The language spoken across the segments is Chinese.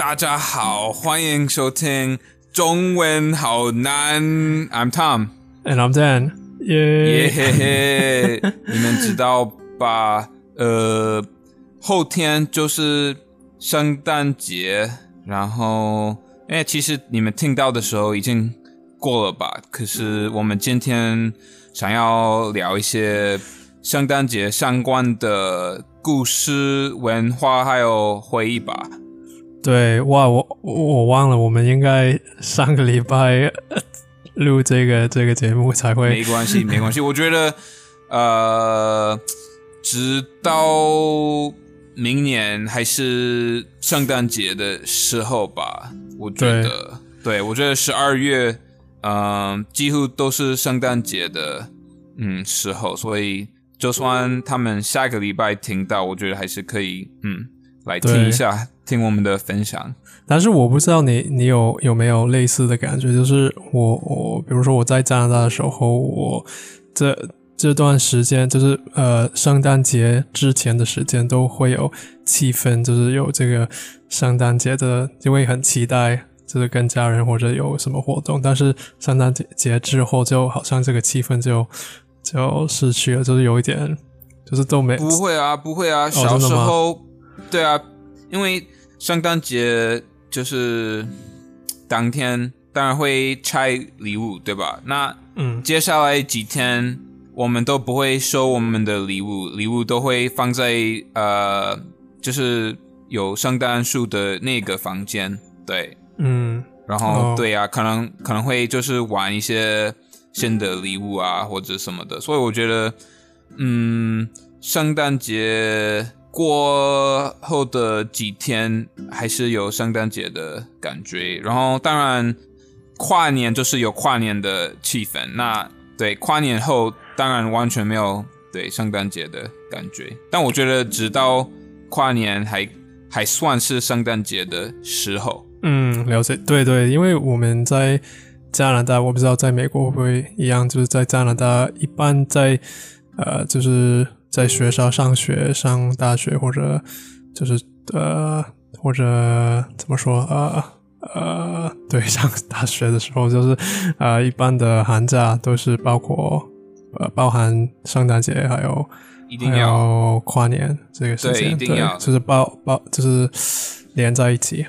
大家好，欢迎收听中文好难。I'm Tom and I'm Dan。耶嘿嘿，你们知道吧？呃，后天就是圣诞节，然后哎，其实你们听到的时候已经过了吧？可是我们今天想要聊一些圣诞节相关的故事、文化还有回忆吧。对，哇，我我忘了，我们应该上个礼拜录这个这个节目才会。没关系，没关系。我觉得，呃，直到明年还是圣诞节的时候吧。我觉得，对我觉得十二月，嗯，几乎都是圣诞节的嗯时候，所以就算他们下个礼拜听到，我觉得还是可以，嗯，来听一下。听我们的分享，但是我不知道你你有有没有类似的感觉，就是我我比如说我在加拿大的时候，我这这段时间就是呃圣诞节之前的时间都会有气氛，就是有这个圣诞节的，就会很期待，就是跟家人或者有什么活动。但是圣诞节节之后，就好像这个气氛就就失去了，就是有一点，就是都没不会啊，不会啊，小时候对啊，因为。圣诞节就是当天，当然会拆礼物，对吧？那嗯，接下来几天我们都不会收我们的礼物，礼物都会放在呃，就是有圣诞树的那个房间，对，嗯，然后对呀，可能可能会就是玩一些新的礼物啊或者什么的，所以我觉得，嗯，圣诞节。过后的几天还是有圣诞节的感觉，然后当然跨年就是有跨年的气氛。那对跨年后当然完全没有对圣诞节的感觉，但我觉得直到跨年还还算是圣诞节的时候。嗯，了解。对对，因为我们在加拿大，我不知道在美国会不会一样，就是在加拿大一般在呃就是。在学校上学、上大学，或者就是呃，或者怎么说呃呃，对，上大学的时候，就是呃，一般的寒假都是包括呃，包含圣诞节，还有一定要跨年这个时间，对，一定要就是包包就是连在一起。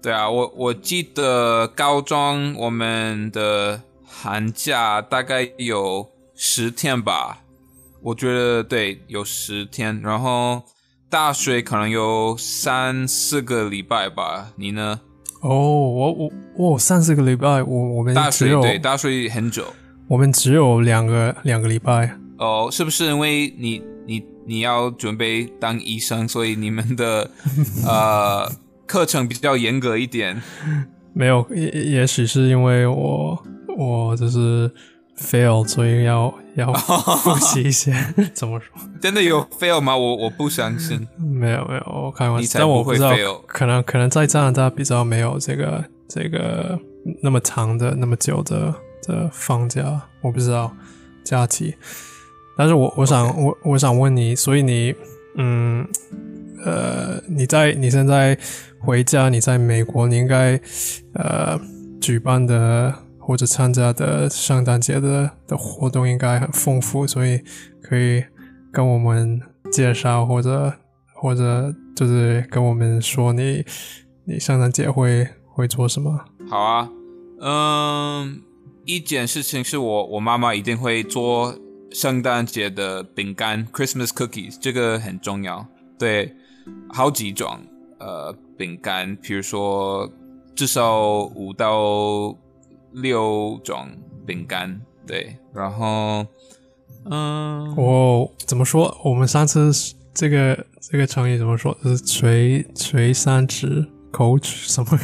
对啊，我我记得高中我们的寒假大概有十天吧。我觉得对，有十天，然后大学可能有三四个礼拜吧。你呢？哦，我我我三四个礼拜，我我们大学对大学很久，我们只有两个两个礼拜。哦，是不是因为你你你要准备当医生，所以你们的 呃课程比较严格一点？没有，也也许是因为我我就是。fail，所以要要 复习一些。怎么说？真的有 fail 吗？我我不相信。没有没有，我开玩笑。但我不知道，可能可能在加拿大比较没有这个这个那么长的、那么久的的放假，我不知道假期。但是我我想我我想问你，所以你嗯呃你在你现在回家，你在美国，你应该呃举办的。或者参加的圣诞节的的活动应该很丰富，所以可以跟我们介绍，或者或者就是跟我们说你你圣诞节会会做什么？好啊，嗯，一件事情是我我妈妈一定会做圣诞节的饼干，Christmas cookies，这个很重要。对，好几种呃饼干，比如说至少五到。六种饼干，对，然后，嗯，哦，怎么说？我们上次这个这个成语怎么说？是垂垂三尺，口齿什么？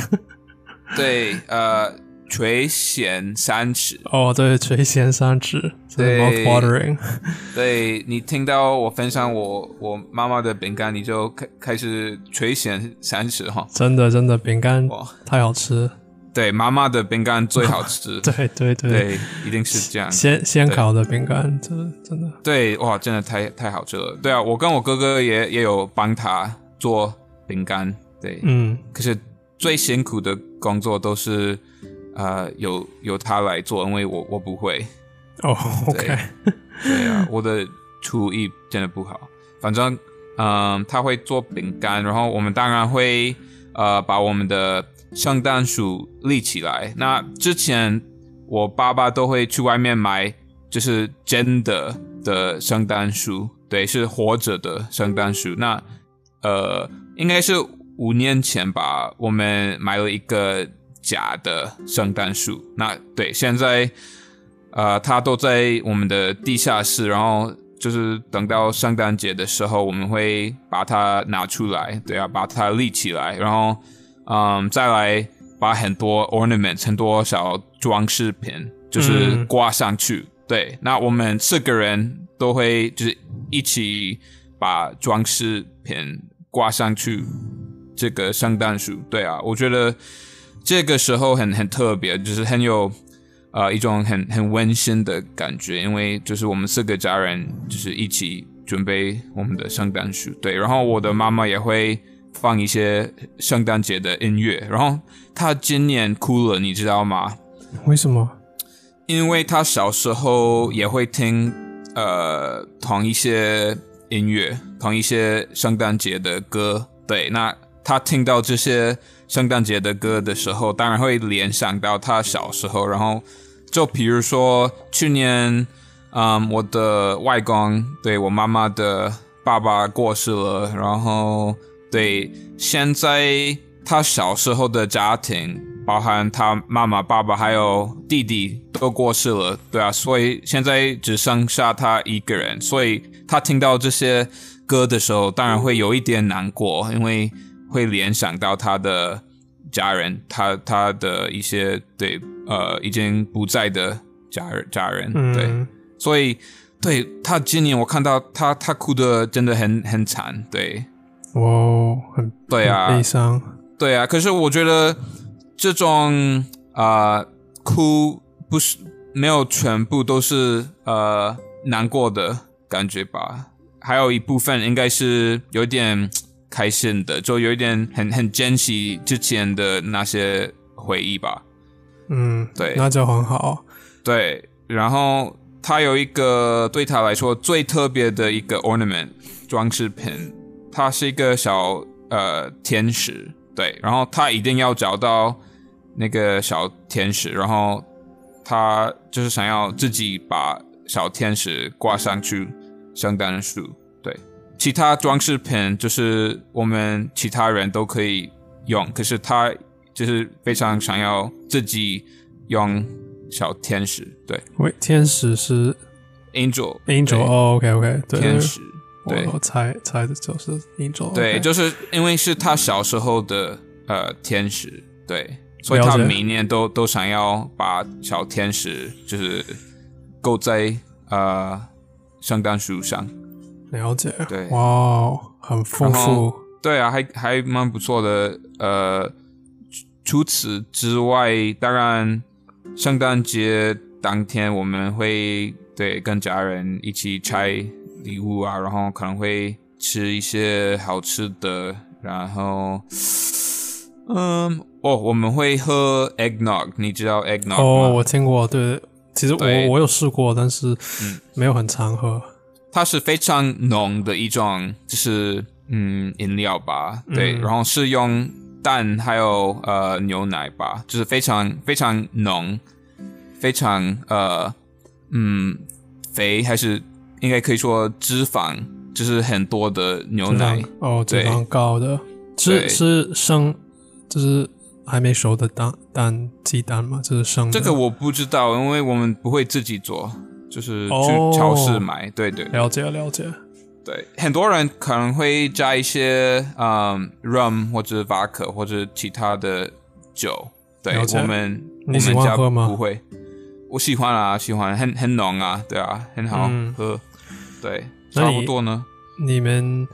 对，呃，垂涎三尺。哦，对，垂涎三尺，对，watering。对你听到我分享我我妈妈的饼干，你就开开始垂涎三尺哈。真的，真的，饼干哇，太好吃。对，妈妈的饼干最好吃。对对对，一定是这样。先先烤的饼干，真的真的。对，哇，真的太太好吃了。对啊，我跟我哥哥也也有帮他做饼干。对，嗯。可是最辛苦的工作都是呃由由他来做，因为我我不会。哦，OK，对啊，我的厨艺真的不好。反正嗯，他会做饼干，然后我们当然会呃把我们的圣诞树立起来。那之前我爸爸都会去外面买，就是真的的圣诞树，对，是活着的圣诞树。那呃，应该是五年前吧，我们买了一个假的圣诞树。那对，现在。呃，它都在我们的地下室，然后就是等到圣诞节的时候，我们会把它拿出来，对啊，把它立起来，然后，嗯，再来把很多 ornaments，很多小装饰品，就是挂上去。对，那我们四个人都会就是一起把装饰品挂上去，这个圣诞树。对啊，我觉得这个时候很很特别，就是很有。呃，一种很很温馨的感觉，因为就是我们四个家人就是一起准备我们的圣诞树，对。然后我的妈妈也会放一些圣诞节的音乐，然后他今年哭了，你知道吗？为什么？因为他小时候也会听呃同一些音乐，同一些圣诞节的歌，对。那他听到这些。圣诞节的歌的时候，当然会联想到他小时候。然后，就比如说去年，嗯，我的外公对我妈妈的爸爸过世了。然后，对现在他小时候的家庭，包含他妈妈、爸爸还有弟弟都过世了。对啊，所以现在只剩下他一个人。所以他听到这些歌的时候，当然会有一点难过，因为。会联想到他的家人，他他的一些对呃已经不在的家人家人，对，所以对他今年我看到他他哭的真的很很惨，对，哦，很对啊，悲伤，对啊，可是我觉得这种啊哭不是没有全部都是呃难过的感觉吧，还有一部分应该是有点。开心的，就有一点很很珍惜之前的那些回忆吧。嗯，对，那就很好。对，然后他有一个对他来说最特别的一个 ornament 装饰品，它是一个小呃天使。对，然后他一定要找到那个小天使，然后他就是想要自己把小天使挂上去圣诞树。对其他装饰品就是我们其他人都可以用，可是他就是非常想要自己用小天使。对，喂，天使是 angel，angel。哦，OK OK，天使。对，我猜猜的就是 angel。对，就是因为是他小时候的呃天使，对，所以他每年都都想要把小天使就是勾在呃圣诞树上。了解，对，哇，很丰富，对啊，还还蛮不错的。呃，除此之外，当然，圣诞节当天我们会对跟家人一起拆礼物啊，然后可能会吃一些好吃的，然后，嗯，哦，我们会喝 eggnog，你知道 eggnog 吗？哦，我听过，对，其实我我有试过，但是没有很常喝。它是非常浓的一种，就是嗯饮料吧，对，然后是用蛋还有呃牛奶吧，就是非常非常浓，非常呃嗯肥还是应该可以说脂肪，就是很多的牛奶哦，脂肪高的，是是生就是还没熟的蛋蛋鸡蛋吗？就是生这个我不知道，因为我们不会自己做。就是去超市买，对对，了解了解。对，很多人可能会加一些嗯 rum 或者 vodka 或者其他的酒。对，我们我们家不会。我喜欢啊，喜欢，很很浓啊，对啊，很好喝。对，差不多呢。你们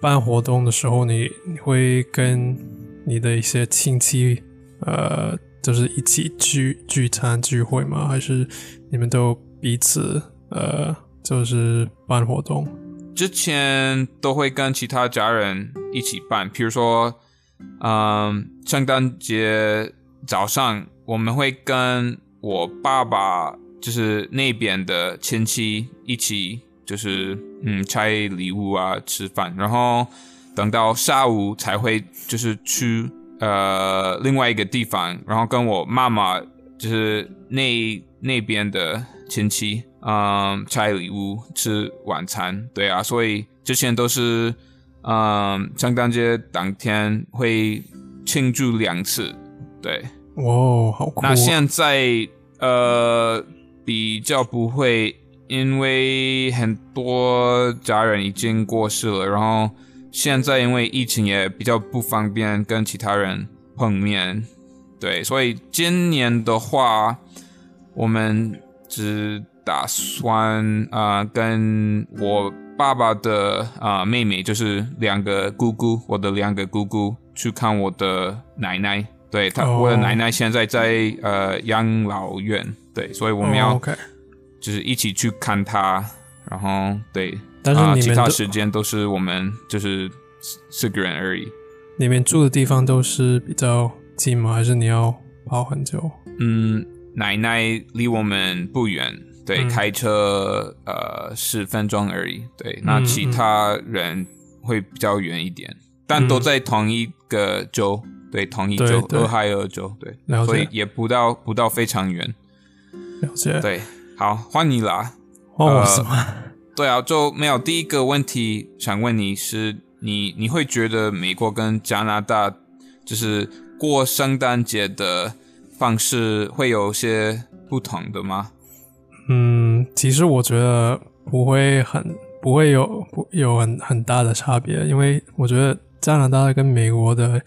办活动的时候，你你会跟你的一些亲戚呃，就是一起聚聚餐聚会吗？还是你们都？彼此呃，就是办活动，之前都会跟其他家人一起办，比如说嗯，圣诞节早上我们会跟我爸爸就是那边的亲戚一起，就是嗯拆礼物啊，吃饭，然后等到下午才会就是去呃另外一个地方，然后跟我妈妈就是那那边的亲戚嗯拆礼物吃晚餐，对啊，所以之前都是。嗯，圣诞节当天会庆祝两次，对，哦，好酷。那现在呃比较不会，因为很多家人已经过世了，然后现在因为疫情也比较不方便跟其他人碰面，对，所以今年的话，我们只打算啊跟我。爸爸的啊妹妹就是两个姑姑，我的两个姑姑去看我的奶奶，对他，我的奶奶现在在呃养老院，对，所以我们要就是一起去看他，然后对，但是其他时间都是我们就是四个人而已。你们住的地方都是比较近吗？还是你要跑很久？嗯，奶奶离我们不远。对，开车呃十分钟而已。对，那其他人会比较远一点，但都在同一个州，对，同一州，俄亥俄州，对，所以也不到不到非常远。了解。对，好，换你啦。哦，什么？对啊，就没有第一个问题想问你是，你你会觉得美国跟加拿大就是过圣诞节的方式会有些不同的吗？嗯，其实我觉得不会很不会有不有很很大的差别，因为我觉得加拿大跟美国的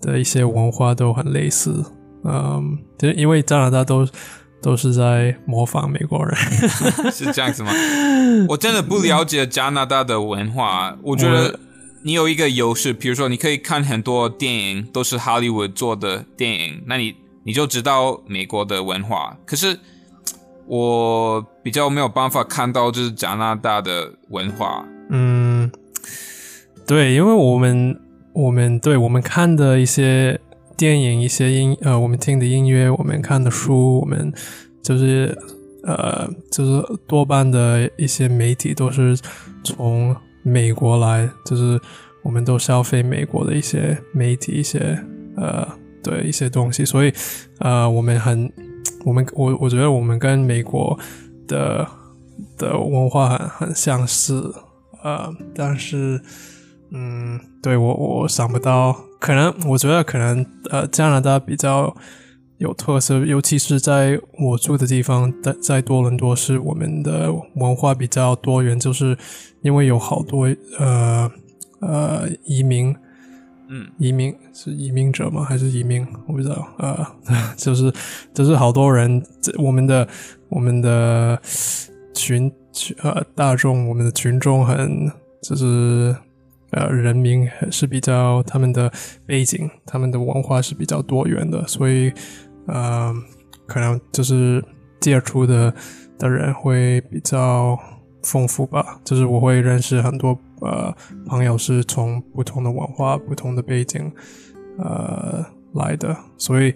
的一些文化都很类似。嗯，就因为加拿大都都是在模仿美国人，是这样子吗？我真的不了解加拿大的文化。我觉得你有一个优势，比如说你可以看很多电影，都是好莱坞做的电影，那你你就知道美国的文化。可是。我比较没有办法看到就是加拿大的文化，嗯，对，因为我们我们对我们看的一些电影、一些音呃，我们听的音乐、我们看的书，我们就是呃，就是多半的一些媒体都是从美国来，就是我们都消费美国的一些媒体、一些呃，对一些东西，所以呃，我们很。我们我我觉得我们跟美国的的文化很很相似，呃，但是，嗯，对我我想不到，可能我觉得可能呃加拿大比较有特色，尤其是在我住的地方，在在多伦多是我们的文化比较多元，就是因为有好多呃呃移民。嗯，移民是移民者吗？还是移民？我不知道。呃，就是就是好多人，我们的我们的群群呃大众，我们的群众很就是呃人民是比较他们的背景，他们的文化是比较多元的，所以呃可能就是接触的的人会比较丰富吧。就是我会认识很多。呃，朋友是从不同的文化、不同的背景，呃来的，所以，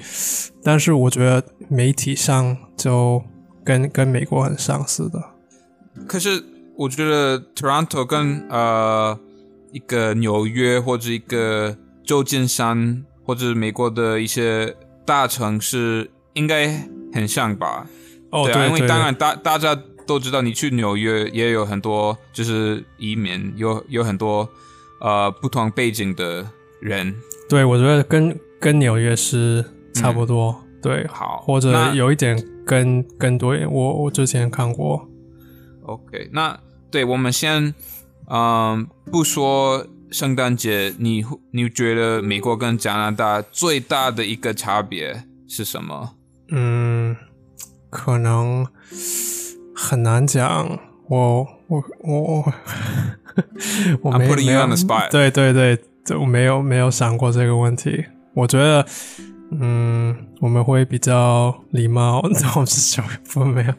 但是我觉得媒体上就跟跟美国很相似的。可是我觉得 Toronto 跟呃一个纽约或者一个旧金山或者美国的一些大城市应该很像吧？哦，对，因为当然大大家。都知道你去纽约也有很多就是移民，有有很多呃不同背景的人。对，我觉得跟跟纽约是差不多。对，好，或者有一点跟跟多。我我之前看过。OK，那对我们先嗯不说圣诞节，你你觉得美国跟加拿大最大的一个差别是什么？嗯，可能。很难讲，我我我我没没有，对对对，我没有没有想过这个问题。我觉得，嗯，我们会比较礼貌，我是小不没有。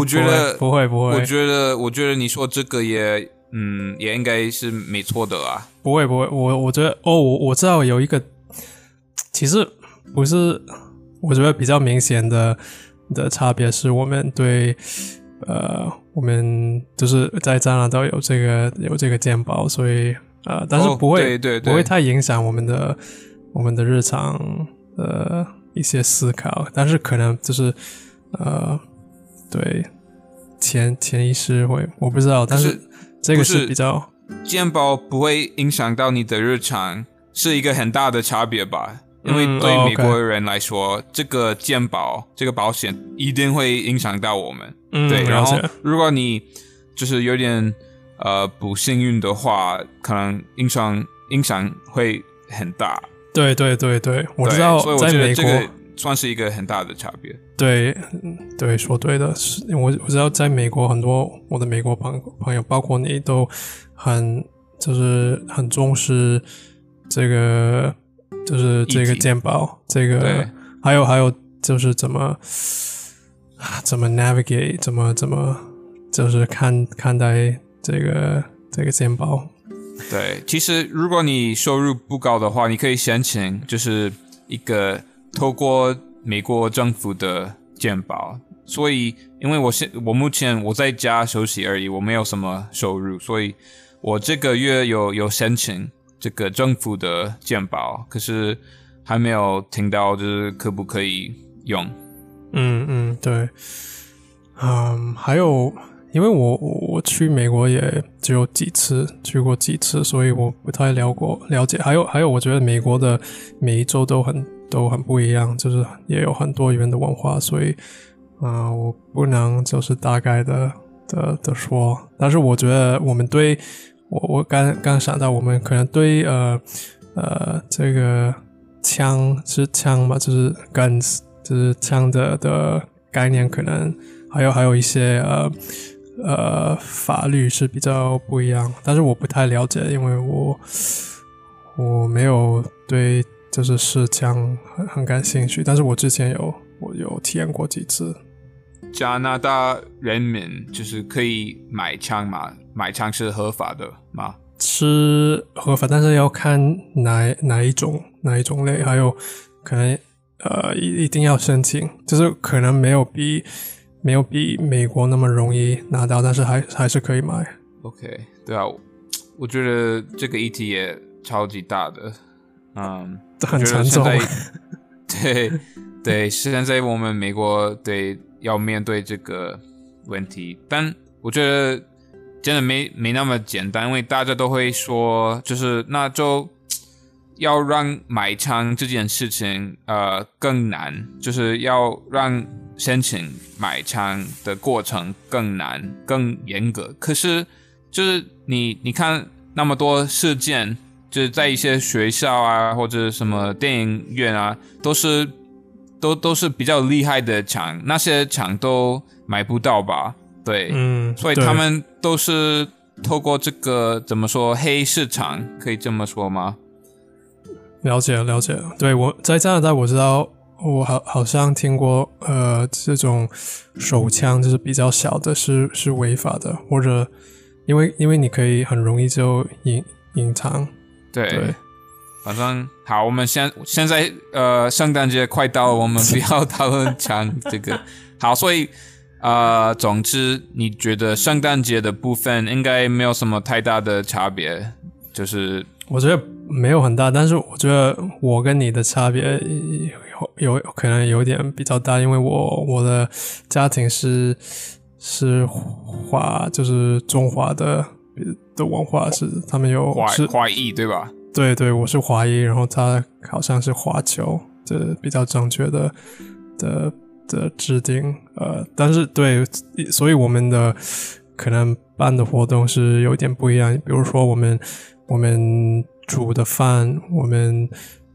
我觉得不会不会，我觉得我觉得你说这个也嗯也应该是没错的啊。不会不会，我我觉得哦，我我知道有一个其实不是，我觉得比较明显的的差别是我们对呃，我们就是在加拿大有这个有这个健保，所以呃，但是不会不会太影响我们的我们的日常呃一些思考，但是可能就是呃，对潜潜意识会我不知道，但是这个是比较。健保不会影响到你的日常，是一个很大的差别吧？因为对美国人来说，这个健保这个保险一定会影响到我们。对，然后如果你就是有点呃不幸运的话，可能影响影响会很大。对对对对，我知道，在美国算是一个很大的差别。对对，说对的，是我我知道在美国很多我的美国朋朋友，包括你都。很就是很重视这个，就是这个鉴宝，这个还有还有就是怎么怎么 navigate，怎么怎么就是看看待这个这个鉴宝。对，其实如果你收入不高的话，你可以申请就是一个透过美国政府的鉴宝。所以，因为我现我目前我在家休息而已，我没有什么收入，所以。我这个月有有申请这个政府的健保，可是还没有听到就是可不可以用。嗯嗯，对，嗯，还有，因为我我去美国也只有几次去过几次，所以我不太了过了解。还有还有，我觉得美国的每一州都很都很不一样，就是也有很多元的文化，所以啊，我不能就是大概的的的说。但是我觉得我们对。我我刚刚想到，我们可能对呃呃这个枪是枪嘛，就是 guns，就是枪的的概念，可能还有还有一些呃呃法律是比较不一样，但是我不太了解，因为我我没有对就是试枪很很感兴趣，但是我之前有我有体验过几次。加拿大人民就是可以买枪嘛？买枪是合法的吗？是合法，但是要看哪哪一种哪一种类，还有可能呃一一定要申请，就是可能没有比没有比美国那么容易拿到，但是还还是可以买。OK，对啊，我觉得这个议题也超级大的，嗯，很沉重。对对，现在我们美国对。要面对这个问题，但我觉得真的没没那么简单，因为大家都会说，就是那就要让买枪这件事情呃更难，就是要让申请买枪的过程更难、更严格。可是就是你你看那么多事件，就是在一些学校啊或者什么电影院啊，都是。都都是比较厉害的厂，那些厂都买不到吧？对，嗯，所以他们都是透过这个怎么说黑市场，可以这么说吗？了解了解，对我在加拿大我知道，我好好像听过，呃，这种手枪就是比较小的，是是违法的，或者因为因为你可以很容易就隐隐藏，对。反正好，我们现现在呃，圣诞节快到了，我们不要讨论讲这个。好，所以呃，总之你觉得圣诞节的部分应该没有什么太大的差别，就是我觉得没有很大，但是我觉得我跟你的差别有有可能有点比较大，因为我我的家庭是是华，就是中华的的文化是他们有华华裔对吧？对对，我是华裔，然后他好像是华侨，这比较正确的的的制定。呃，但是对，所以我们的可能办的活动是有点不一样。比如说，我们我们煮的饭，我们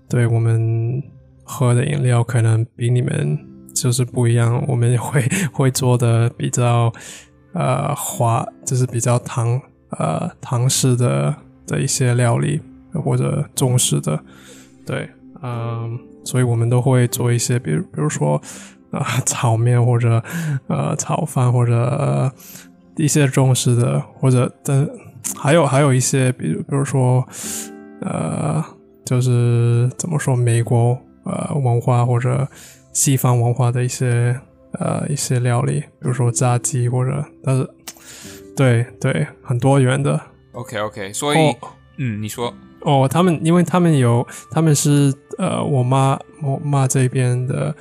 对我们喝的饮料，可能比你们就是不一样。我们会会做的比较呃滑，就是比较唐呃唐式的的一些料理。或者中式的，对，嗯，所以我们都会做一些，比如，比如说啊，炒面或者呃炒饭或者一些中式的，或者但还有还有一些，比如比如说呃，就是怎么说，美国呃文化或者西方文化的一些呃一些料理，比如说炸鸡或者，但是对对很多元的。OK OK，所以嗯，你说哦，他们因为他们有他们是呃我妈我妈这边的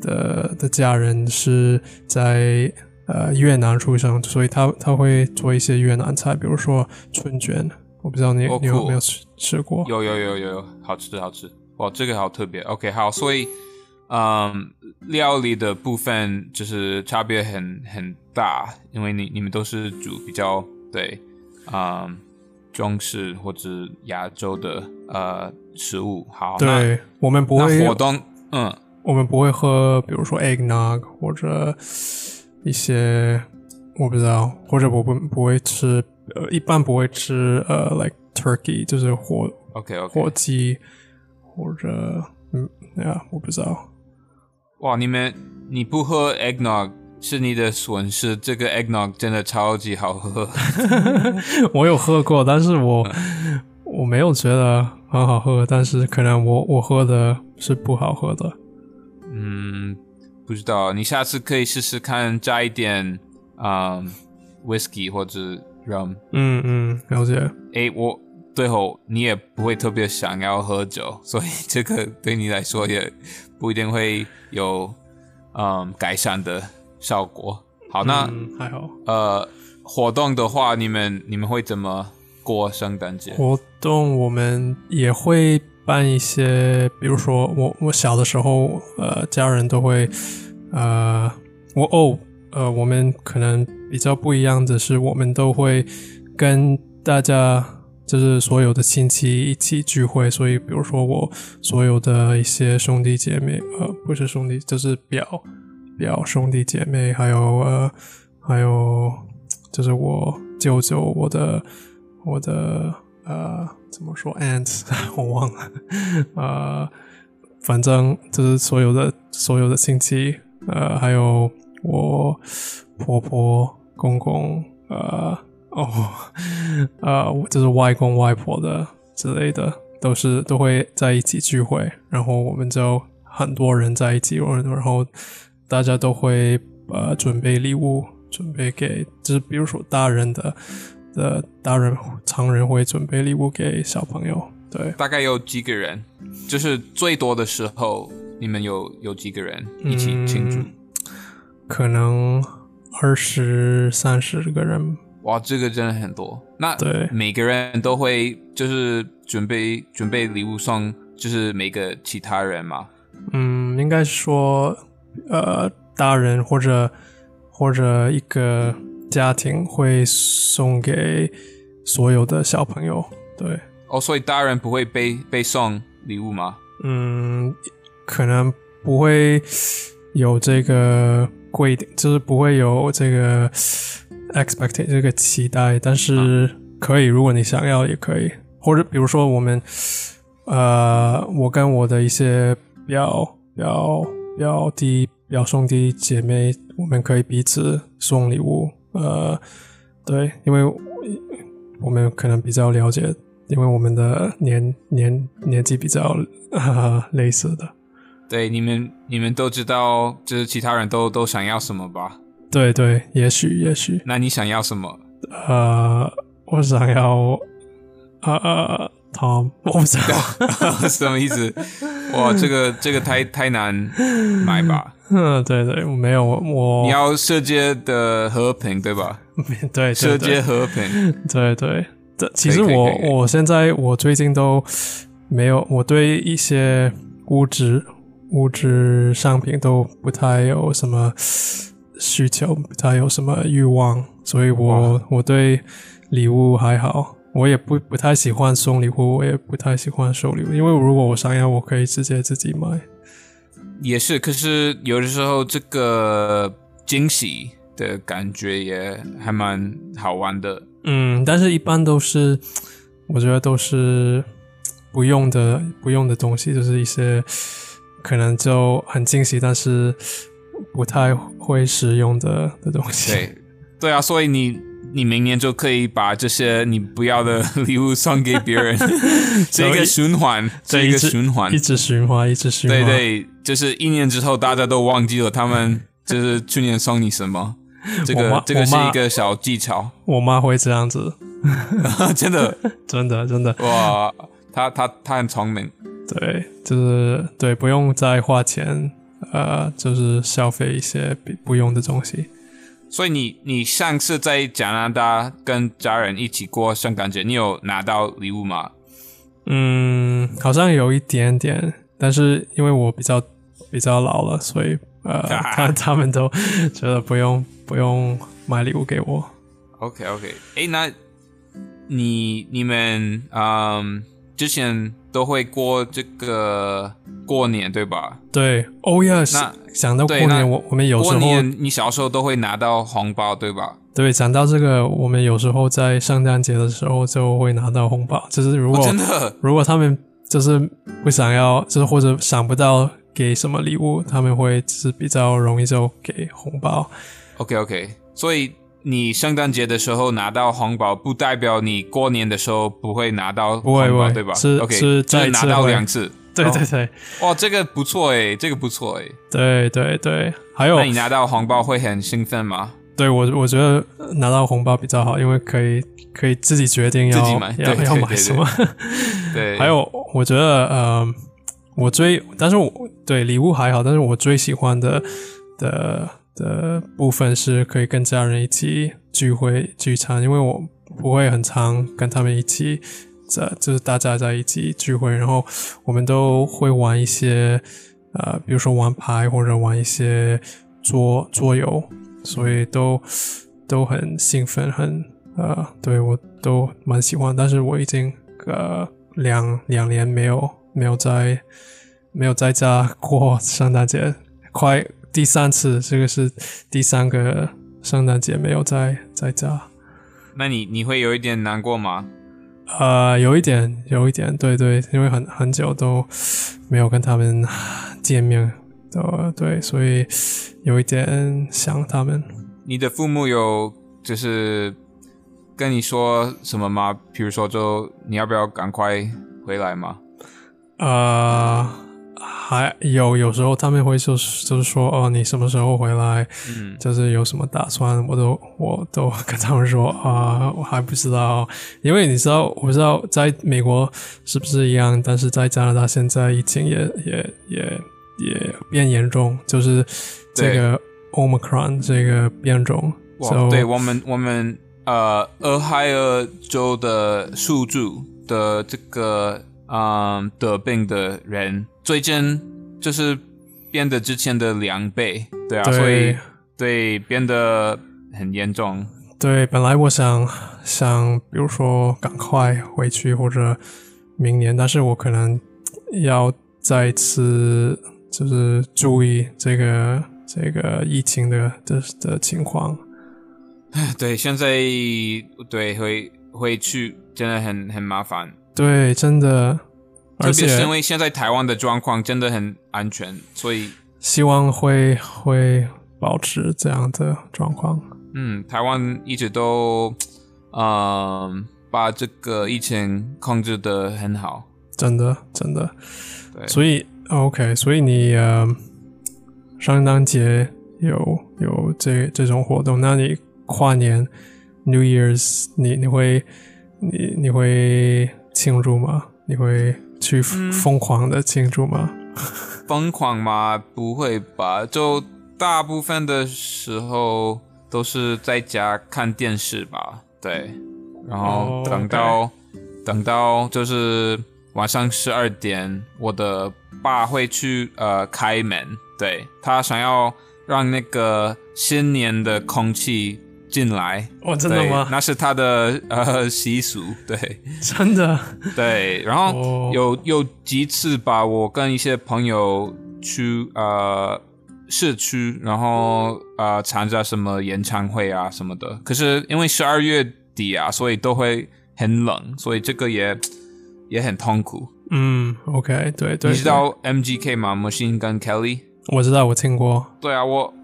的的家人是在呃越南出生，所以他他会做一些越南菜，比如说春卷。我不知道你你有没有吃吃过？有有有有有，好吃好吃哇！这个好特别。OK，好，所以嗯，料理的部分就是差别很很大，因为你你们都是煮比较对嗯中式或者亚洲的呃食物。好，对我们不会活动，嗯，我们不会喝，比如说 eggnog 或者一些我不知道，或者我不不会吃。呃，一般不会吃呃，like turkey，就是火，OK OK，火鸡或者嗯，呀，我不知道。哇，你们你不喝 eggnog 是你的损失，这个 eggnog 真的超级好喝。我有喝过，但是我我没有觉得很好喝，但是可能我我喝的是不好喝的。嗯，不知道，你下次可以试试看加一点啊，whisky 或者。rum，嗯嗯，了解。哎，我最后你也不会特别想要喝酒，所以这个对你来说也不一定会有嗯改善的效果。好，那还好。呃，活动的话，你们你们会怎么过圣诞节？活动我们也会办一些，比如说我我小的时候，呃，家人都会，呃，我哦。呃，我们可能比较不一样的是，我们都会跟大家，就是所有的亲戚一起聚会。所以，比如说我所有的一些兄弟姐妹，呃，不是兄弟，就是表表兄弟姐妹，还有呃，还有就是我舅舅，我的我的呃，怎么说？aunt，我忘了，呃，反正就是所有的所有的亲戚，呃，还有。我婆婆、公公，呃，哦，呃，就是外公外婆的之类的，都是都会在一起聚会，然后我们就很多人在一起，然后大家都会呃准备礼物，准备给，就是比如说大人的的大人常人会准备礼物给小朋友，对，大概有几个人，就是最多的时候，你们有有几个人一起庆祝？可能二十三十个人，哇，这个真的很多。那对每个人都会就是准备准备礼物送，就是每个其他人嘛。嗯，应该说，呃，大人或者或者一个家庭会送给所有的小朋友。对，哦，所以大人不会被被送礼物吗？嗯，可能不会有这个。贵一点，就是不会有这个 expect 这个期待，但是可以，如果你想要也可以，或者比如说我们，呃，我跟我的一些表表表弟、表兄弟姐妹，我们可以彼此送礼物，呃，对，因为我们可能比较了解，因为我们的年年年纪比较类似的。对，你们你们都知道，就是其他人都都想要什么吧？对对，也许也许。那你想要什么？呃，我想要，呃，Tom，我不知道 什么意思。哇，这个这个太太难买吧？嗯，对对，我没有我。你要世界的和平，对吧？对，世界和平。对对，这其实我我现在我最近都没有，我对一些物质。物质商品都不太有什么需求，不太有什么欲望，所以我我对礼物还好，我也不不太喜欢送礼物，我也不太喜欢收礼物，因为如果我想要，我可以直接自己买。也是，可是有的时候这个惊喜的感觉也还蛮好玩的。嗯，但是一般都是，我觉得都是不用的不用的东西，就是一些。可能就很惊喜，但是不太会使用的的东西。对，对啊，所以你你明年就可以把这些你不要的 礼物送给别人，这一个循环，这一个循环，一直循环，一直循环。对对，就是一年之后大家都忘记了他们 就是去年送你什么。这个这个是一个小技巧。我妈会这样子，真的真的真的哇！她她她很聪明，对，就是对，不用再花钱，呃，就是消费一些不不用的东西。所以你你上次在加拿大跟家人一起过圣诞节，你有拿到礼物吗？嗯，好像有一点点，但是因为我比较比较老了，所以呃，他他们都觉得不用不用买礼物给我。OK OK，哎，那你你们嗯。之前都会过这个过年，对吧？对，Oh yes。那想到过年，我我们有时候，你小时候都会拿到红包，对吧？对，讲到这个，我们有时候在圣诞节的时候就会拿到红包。就是如果真的，如果他们就是不想要，就是或者想不到给什么礼物，他们会就是比较容易就给红包。OK OK，所以。你圣诞节的时候拿到红包，不代表你过年的时候不会拿到红包，对吧？是，OK，是再拿到两次。对对对，哇，这个不错诶，这个不错诶。对对对，还有，那你拿到红包会很兴奋吗？对我，我觉得拿到红包比较好，因为可以可以自己决定要要要买什么。对，还有，我觉得呃，我最，但是我对礼物还好，但是我最喜欢的的。的部分是可以跟家人一起聚会聚餐，因为我不会很常跟他们一起在，就是大家在一起聚会，然后我们都会玩一些呃，比如说玩牌或者玩一些桌桌游，所以都都很兴奋，很呃，对我都蛮喜欢。但是我已经呃两两年没有没有在没有在家过圣诞节，快。第三次，这个是第三个圣诞节没有在在家。那你你会有一点难过吗？呃，有一点，有一点，对对，因为很很久都没有跟他们见面，的对，所以有一点想他们。你的父母有就是跟你说什么吗？比如说，就你要不要赶快回来吗？啊。还有有时候他们会就是就是说哦，你什么时候回来？嗯，就是有什么打算？我都我都跟他们说啊，我还不知道，因为你知道，我不知道在美国是不是一样，但是在加拿大现在疫情也也也也变严重，就是这个 Omicron 这个变种。对我们我们呃，俄亥俄州的数据的这个嗯得病的人。最近就是变得之前的两倍，对啊，所以对变得很严重。对，本来我想想，比如说赶快回去或者明年，但是我可能要再次就是注意这个这个疫情的的的情况。对，现在对回回去真的很很麻烦。对，真的。特别是因为现在台湾的状况真的很安全，所以希望会会保持这样的状况。嗯，台湾一直都嗯把这个疫情控制的很好，真的真的。对，所以 OK，所以你呃圣诞节有有这这种活动，那你跨年 New Year's 你你会你你会庆祝吗？你会？去疯狂的庆祝吗？疯狂吗？不会吧，就大部分的时候都是在家看电视吧。对，然后等到等到就是晚上十二点，我的爸会去呃开门，对他想要让那个新年的空气。进来哦，真的吗？那是他的呃习俗，对，真的对。然后有有几次吧，我跟一些朋友去呃市区，然后呃参加什么演唱会啊什么的。可是因为十二月底啊，所以都会很冷，所以这个也也很痛苦。嗯，OK，对对。你知道 MGK 吗？Machine Gun Kelly？我知道，我听过。对啊，我。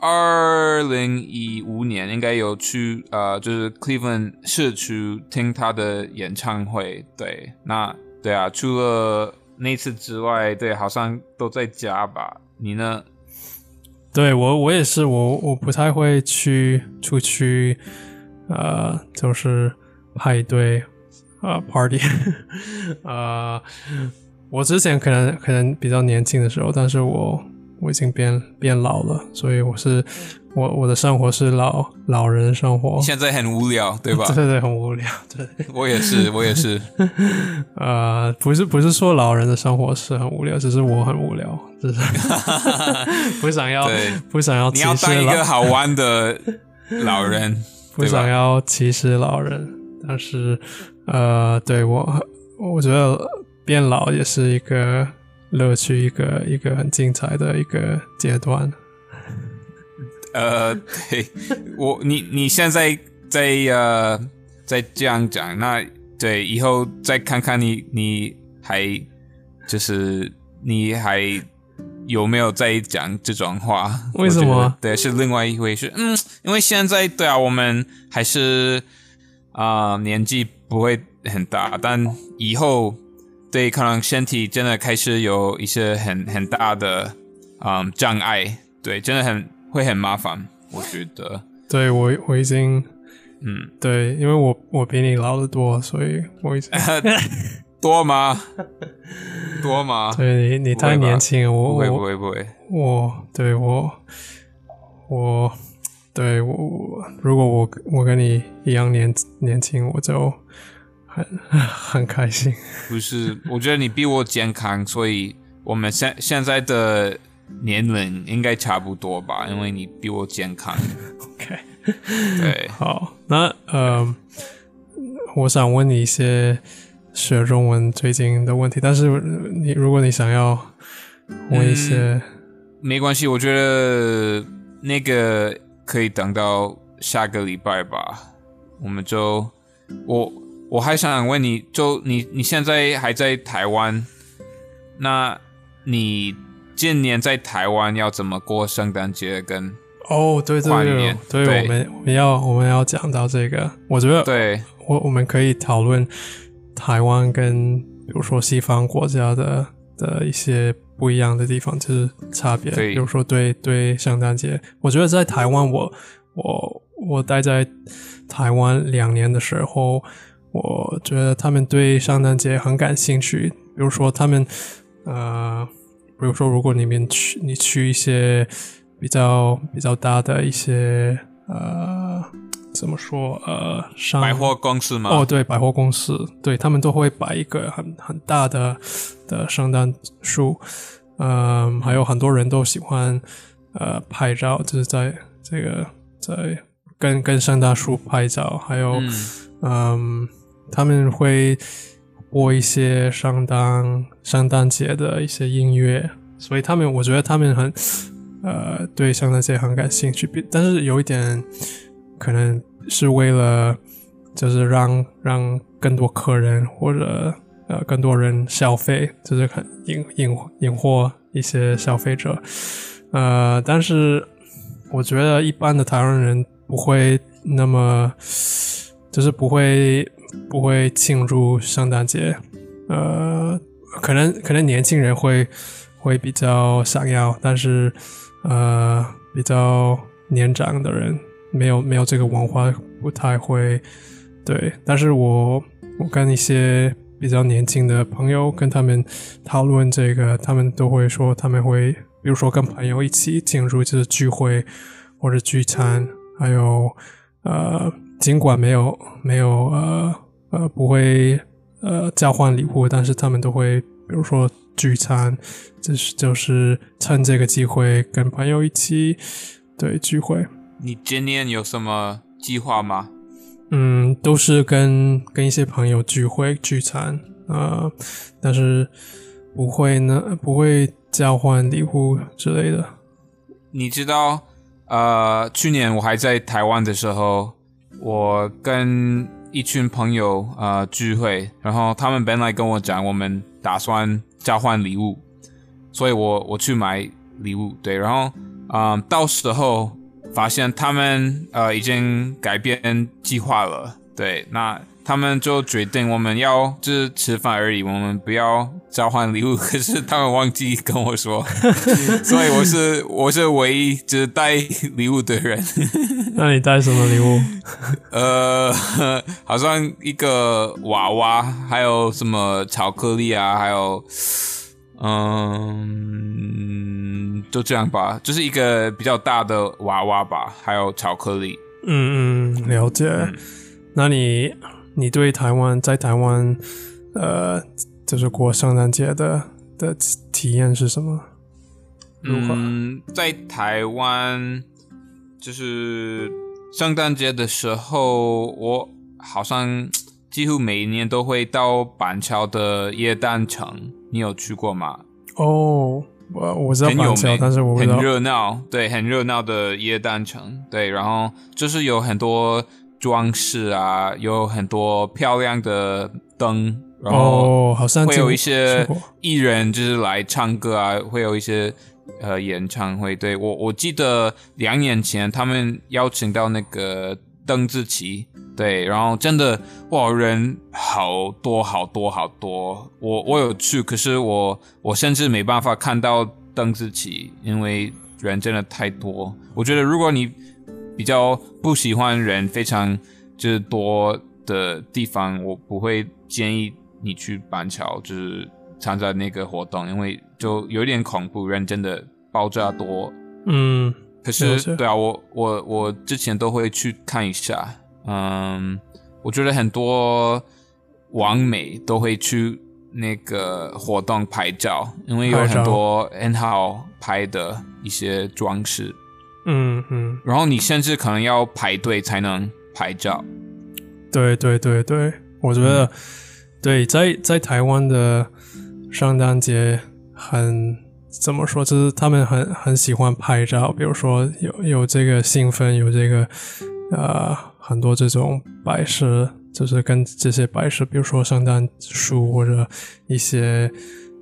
二零一五年应该有去呃，就是 Cleveland 社区听他的演唱会。对，那对啊，除了那次之外，对，好像都在家吧？你呢？对我，我也是，我我不太会去出去，呃，就是派对啊，party 啊。我之前可能可能比较年轻的时候，但是我我已经变变老了，所以我是我我的生活是老老人生活。现在很无聊，对吧？对对，很无聊。对，我也是，我也是。呃，不是不是说老人的生活是很无聊，只是我很无聊，只是 不想要不想要你要当一个好玩的老人，不想要歧视老人，但是呃，对我我觉得。变老也是一个乐趣，一个一个很精彩的一个阶段。呃，对我，你你现在在呃在这样讲，那对以后再看看你，你还就是你还有没有在讲这种话？为什么？对，是另外一回事。嗯，因为现在对啊，我们还是啊年纪不会很大，但以后。对，可能身体真的开始有一些很很大的嗯障碍，对，真的很会很麻烦，我觉得。对我我已经嗯，对，因为我我比你老得多，所以我已经 多吗？多吗？对你你太年轻，我不会不会不会，我对我我对我如果我我跟你一样年年轻，我就。很很开心，不是？我觉得你比我健康，所以我们现现在的年龄应该差不多吧？因为你比我健康。OK，对，好，那呃，我想问你一些学中文最近的问题，但是你如果你想要问一些，没关系，我觉得那个可以等到下个礼拜吧，我们就我。我还想问你，就你你现在还在台湾，那你今年在台湾要怎么过圣诞节跟哦，对对对，对，我们我们要我们要讲到这个，我觉得对。我我们可以讨论台湾跟比如说西方国家的的一些不一样的地方，就是差别，比如说对对圣诞节，我觉得在台湾，我我我待在台湾两年的时候。我觉得他们对圣诞节很感兴趣，比如说他们，呃，比如说如果你们去，你去一些比较比较大的一些，呃，怎么说，呃，商百货公司吗？哦，对，百货公司，对他们都会摆一个很很大的的圣诞树，嗯，还有很多人都喜欢呃拍照，就是在这个在跟跟圣诞树拍照，还有嗯。他们会播一些圣诞圣诞节的一些音乐，所以他们我觉得他们很呃对圣诞节很感兴趣。但是有一点可能是为了就是让让更多客人或者呃更多人消费，就是很引引引获一些消费者。呃，但是我觉得一般的台湾人不会那么就是不会。不会庆祝圣诞节，呃，可能可能年轻人会会比较想要，但是呃，比较年长的人没有没有这个文化，不太会对。但是我我跟一些比较年轻的朋友跟他们讨论这个，他们都会说他们会，比如说跟朋友一起庆祝，就是聚会或者聚餐，还有呃。尽管没有没有呃呃不会呃交换礼物，但是他们都会，比如说聚餐，就是就是趁这个机会跟朋友一起对聚会。你今年有什么计划吗？嗯，都是跟跟一些朋友聚会聚餐啊，但是不会呢，不会交换礼物之类的。你知道，呃，去年我还在台湾的时候。我跟一群朋友呃聚会，然后他们本来跟我讲，我们打算交换礼物，所以我我去买礼物，对，然后嗯，到时候发现他们呃已经改变计划了，对，那。他们就决定我们要就是吃饭而已，我们不要交换礼物。可是他们忘记跟我说，所以我是我是唯一就是带礼物的人。那你带什么礼物？呃，好像一个娃娃，还有什么巧克力啊，还有嗯，就这样吧，就是一个比较大的娃娃吧，还有巧克力。嗯嗯，了解。那你？你对台湾在台湾，呃，就是过圣诞节的的体验是什么？嗯，在台湾就是圣诞节的时候，我好像几乎每一年都会到板桥的耶诞城。你有去过吗？哦，我我知道板桥，但是我很热闹，对，很热闹的耶诞城，对，然后就是有很多。装饰啊，有很多漂亮的灯，然后会有一些艺人就是来唱歌啊，会有一些呃演唱会。对我我记得两年前他们邀请到那个邓紫棋，对，然后真的哇人好多好多好多，我我有去，可是我我甚至没办法看到邓紫棋，因为人真的太多。我觉得如果你比较不喜欢人非常就是多的地方，我不会建议你去板桥，就是参加那个活动，因为就有点恐怖，人真的爆炸多。嗯，可是对啊，我我我之前都会去看一下。嗯，我觉得很多网美都会去那个活动拍照，因为有很多很好拍的一些装饰。嗯嗯，然后你甚至可能要排队才能拍照。对对对对，我觉得对，在在台湾的圣诞节很怎么说，就是他们很很喜欢拍照，比如说有有这个兴奋，有这个呃很多这种摆设，就是跟这些摆设，比如说圣诞树或者一些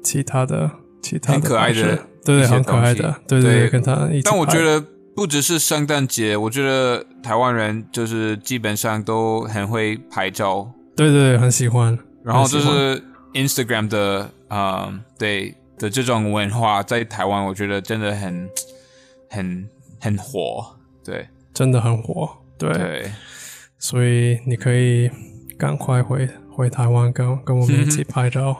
其他的其他的可爱的，对对，很可爱的，对对，跟他一起。但我觉得。不只是圣诞节，我觉得台湾人就是基本上都很会拍照，对对，很喜欢。然后就是 Instagram 的啊，对的这种文化在台湾，我觉得真的很很很火，对，真的很火，对。所以你可以赶快回回台湾，跟跟我们一起 拍照。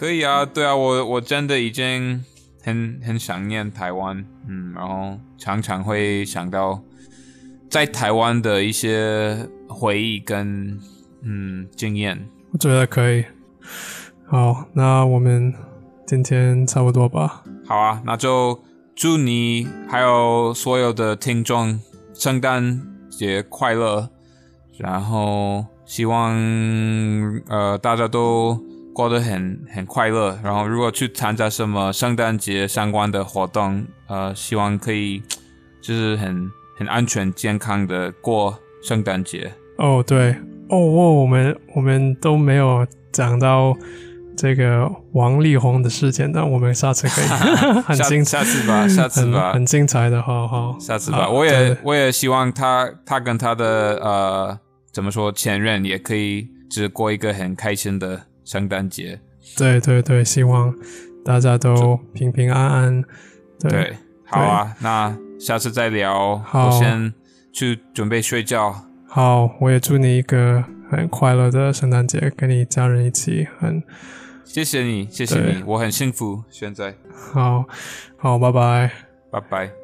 可以啊，对啊，我我真的已经。很很想念台湾，嗯，然后常常会想到在台湾的一些回忆跟嗯经验。我觉得可以。好，那我们今天差不多吧。好啊，那就祝你还有所有的听众圣诞节快乐，然后希望呃大家都。过得很很快乐，然后如果去参加什么圣诞节相关的活动，呃，希望可以就是很很安全健康的过圣诞节。哦，对，哦哦，我们我们都没有讲到这个王力宏的事件，但我们下次可以很精 下次吧，下次吧，很精彩的，好好，下次吧。我也我也希望他他跟他的呃怎么说前任也可以只过一个很开心的。圣诞节，对对对，希望大家都平平安安。对，好啊，那下次再聊。好，我先去准备睡觉。好，我也祝你一个很快乐的圣诞节，跟你家人一起。很谢谢你，谢谢你，我很幸福。现在，好好，拜拜，拜拜。